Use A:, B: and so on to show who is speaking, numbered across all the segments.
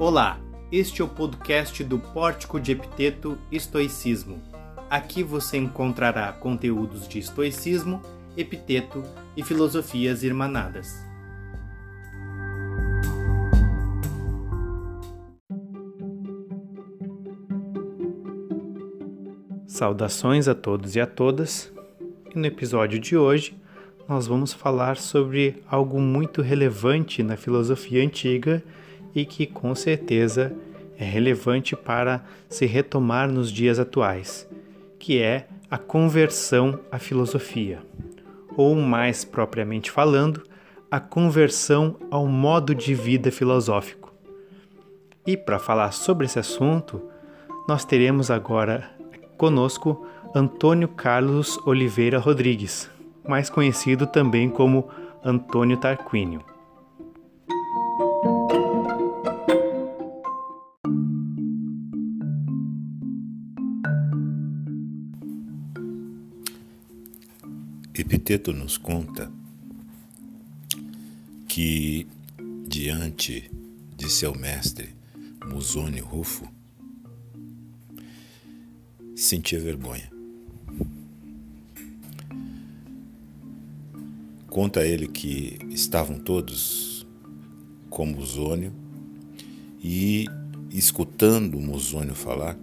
A: Olá, este é o podcast do Pórtico de Epiteto Estoicismo. Aqui você encontrará conteúdos de estoicismo, epiteto e filosofias irmanadas. Saudações a todos e a todas. E no episódio de hoje, nós vamos falar sobre algo muito relevante na filosofia antiga e que com certeza é relevante para se retomar nos dias atuais, que é a conversão à filosofia, ou mais propriamente falando, a conversão ao modo de vida filosófico. E para falar sobre esse assunto, nós teremos agora conosco Antônio Carlos Oliveira Rodrigues, mais conhecido também como Antônio Tarquínio.
B: Epiteto nos conta que, diante de seu mestre Musônio Rufo, sentia vergonha. Conta ele que estavam todos com Musônio e, escutando Musônio falar,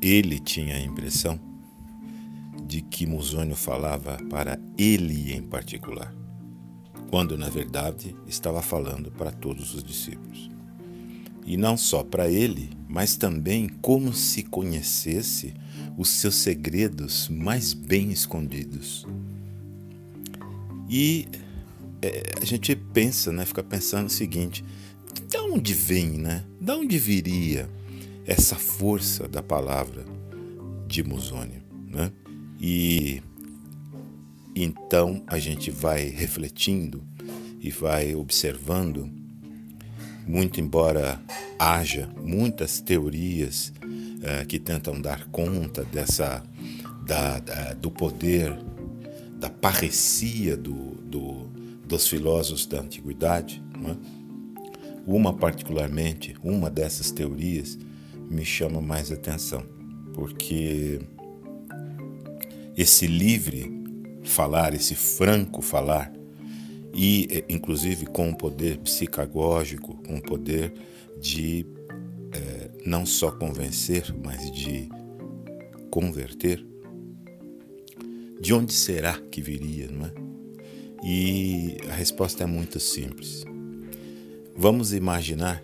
B: ele tinha a impressão de que Musônio falava para ele em particular, quando na verdade estava falando para todos os discípulos. E não só para ele, mas também como se conhecesse os seus segredos mais bem escondidos. E é, a gente pensa, né, fica pensando o seguinte: de onde vem, né? De onde viria essa força da palavra de Musônio, né? E então a gente vai refletindo e vai observando, muito embora haja muitas teorias uh, que tentam dar conta dessa da, da, do poder, da parresia do, do, dos filósofos da antiguidade. É? Uma particularmente, uma dessas teorias me chama mais atenção, porque esse livre falar, esse franco falar, e eh, inclusive com um poder psicagógico, com um poder de é, não só convencer, mas de converter, de onde será que viria, não é? E a resposta é muito simples. Vamos imaginar,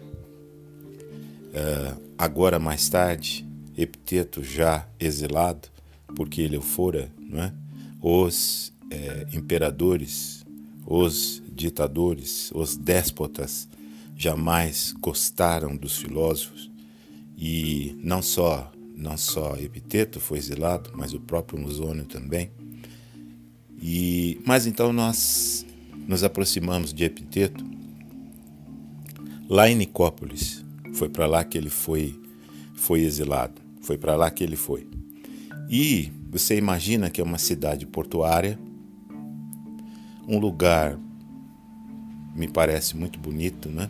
B: uh, agora mais tarde, Epiteto já exilado, porque ele fora, não é? os é, imperadores, os ditadores, os déspotas jamais gostaram dos filósofos e não só não só Epiteto foi exilado, mas o próprio Musônio também. E mas então nós nos aproximamos de Epiteto lá em Nicópolis. Foi para lá que ele foi foi exilado. Foi para lá que ele foi. E você imagina que é uma cidade portuária, um lugar me parece muito bonito, né?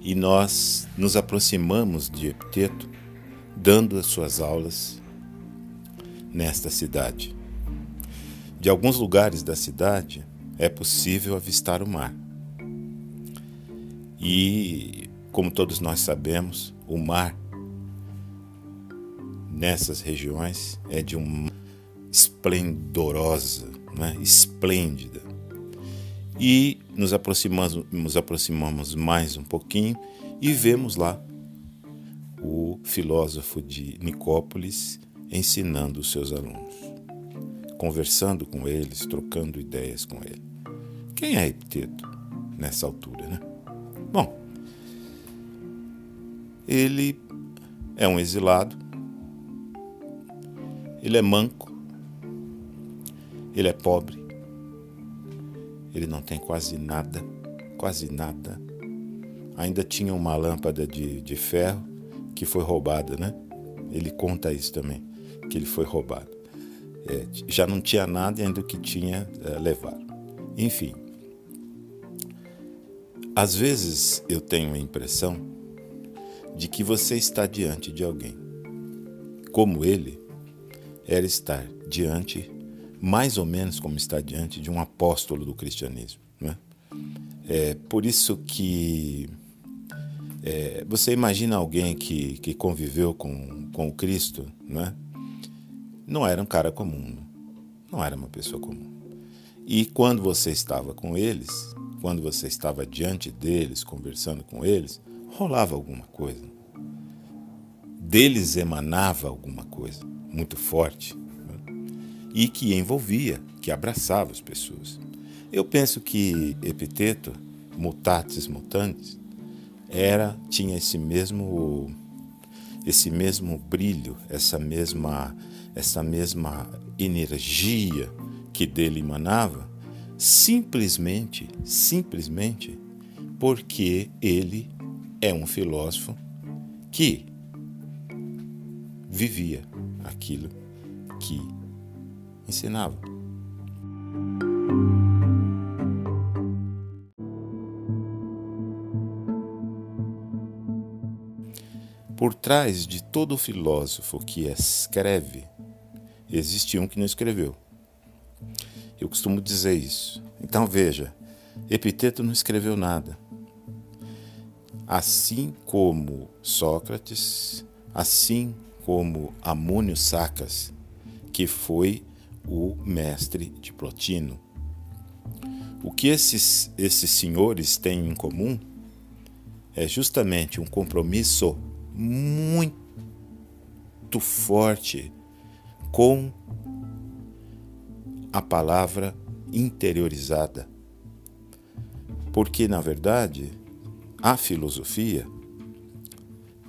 B: E nós nos aproximamos de Epiteto, dando as suas aulas nesta cidade. De alguns lugares da cidade é possível avistar o mar. E, como todos nós sabemos, o mar nessas regiões é de uma esplendorosa, né? esplêndida. E nos aproximamos, nos aproximamos mais um pouquinho e vemos lá o filósofo de Nicópolis ensinando os seus alunos, conversando com eles, trocando ideias com ele. Quem é Epiteto nessa altura, né? Bom, ele é um exilado ele é manco, ele é pobre, ele não tem quase nada, quase nada. Ainda tinha uma lâmpada de, de ferro que foi roubada, né? Ele conta isso também, que ele foi roubado. É, já não tinha nada e ainda o que tinha é, levaram. Enfim, às vezes eu tenho a impressão de que você está diante de alguém, como ele era estar diante, mais ou menos como está diante de um apóstolo do cristianismo. Né? É por isso que é, você imagina alguém que, que conviveu com, com o Cristo, né? não era um cara comum, não era uma pessoa comum. E quando você estava com eles, quando você estava diante deles, conversando com eles, rolava alguma coisa. Deles emanava alguma coisa muito forte né? e que envolvia, que abraçava as pessoas. Eu penso que Epiteto, mutatis mutandis, era tinha esse mesmo esse mesmo brilho, essa mesma essa mesma energia que dele emanava, simplesmente, simplesmente porque ele é um filósofo que vivia aquilo que ensinava. Por trás de todo filósofo que escreve, existe um que não escreveu. Eu costumo dizer isso. Então veja, Epiteto não escreveu nada. Assim como Sócrates, assim como Amônio Sacas, que foi o mestre de Plotino. O que esses, esses senhores têm em comum é justamente um compromisso muito forte com a palavra interiorizada. Porque, na verdade, a filosofia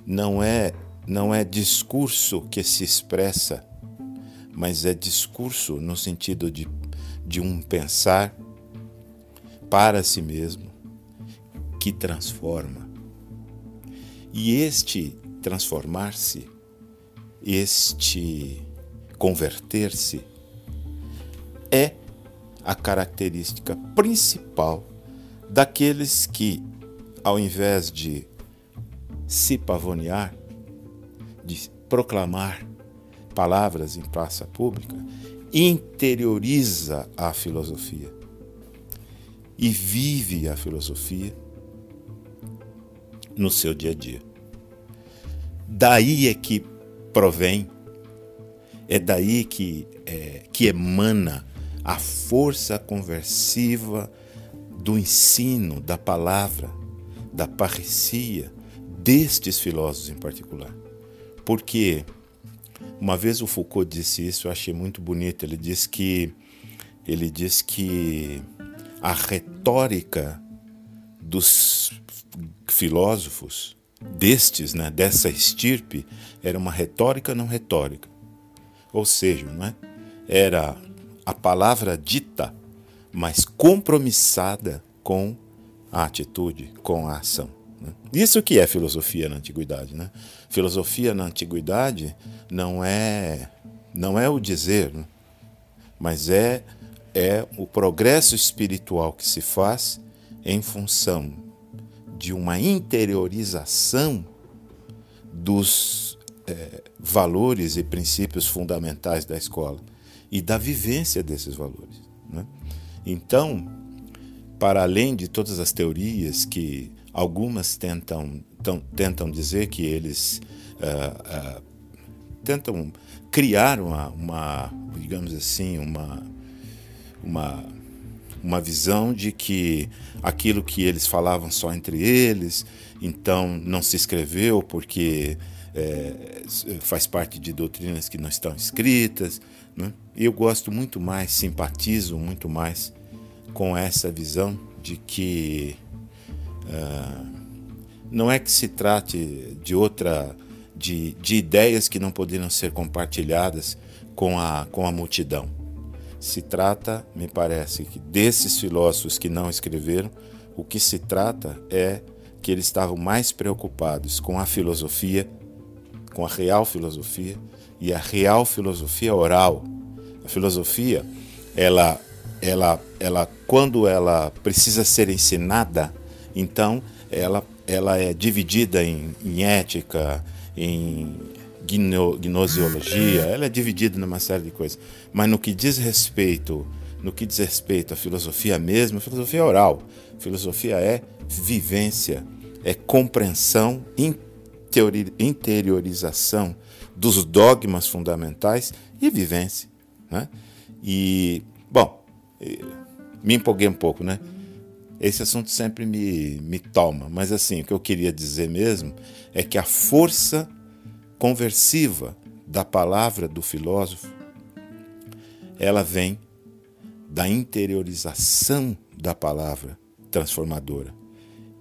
B: não é não é discurso que se expressa, mas é discurso no sentido de, de um pensar para si mesmo que transforma. E este transformar-se, este converter-se, é a característica principal daqueles que, ao invés de se pavonear, de proclamar palavras em praça pública, interioriza a filosofia e vive a filosofia no seu dia a dia. Daí é que provém, é daí que, é, que emana a força conversiva do ensino, da palavra, da parecia destes filósofos em particular. Porque uma vez o Foucault disse isso, eu achei muito bonito. Ele diz que ele diz que a retórica dos filósofos destes, né, dessa estirpe, era uma retórica não retórica. Ou seja, não é? era a palavra dita, mas compromissada com a atitude, com a ação. Isso que é filosofia na antiguidade, né? Filosofia na antiguidade não é não é o dizer, né? mas é é o progresso espiritual que se faz em função de uma interiorização dos é, valores e princípios fundamentais da escola e da vivência desses valores. Né? Então, para além de todas as teorias que algumas tentam, tão, tentam dizer que eles uh, uh, tentam criar uma, uma, digamos assim, uma, uma, uma visão de que aquilo que eles falavam só entre eles, então não se escreveu porque é, faz parte de doutrinas que não estão escritas. Né? Eu gosto muito mais, simpatizo muito mais com essa visão de que uh, não é que se trate de outra de, de ideias que não poderiam ser compartilhadas com a, com a multidão. Se trata, me parece, que desses filósofos que não escreveram, o que se trata é que eles estavam mais preocupados com a filosofia, com a real filosofia, e a real filosofia oral. A filosofia, ela, ela, ela, quando ela precisa ser ensinada, Então, ela, ela é dividida em, em ética, em gnoseologia, ela é dividida numa série de coisas. Mas no que diz respeito, no que diz respeito à filosofia mesmo, a filosofia é oral. A filosofia é vivência, é compreensão, interiorização dos dogmas fundamentais e vivência. Né? E, bom, me empolguei um pouco, né? Esse assunto sempre me, me toma, mas assim, o que eu queria dizer mesmo é que a força conversiva da palavra do filósofo, ela vem da interiorização da palavra transformadora,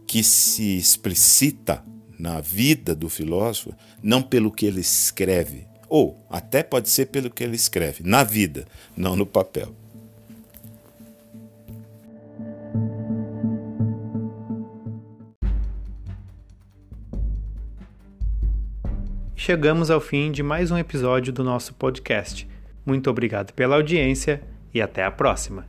B: que se explicita na vida do filósofo não pelo que ele escreve, ou até pode ser pelo que ele escreve, na vida, não no papel.
A: Chegamos ao fim de mais um episódio do nosso podcast. Muito obrigado pela audiência e até a próxima.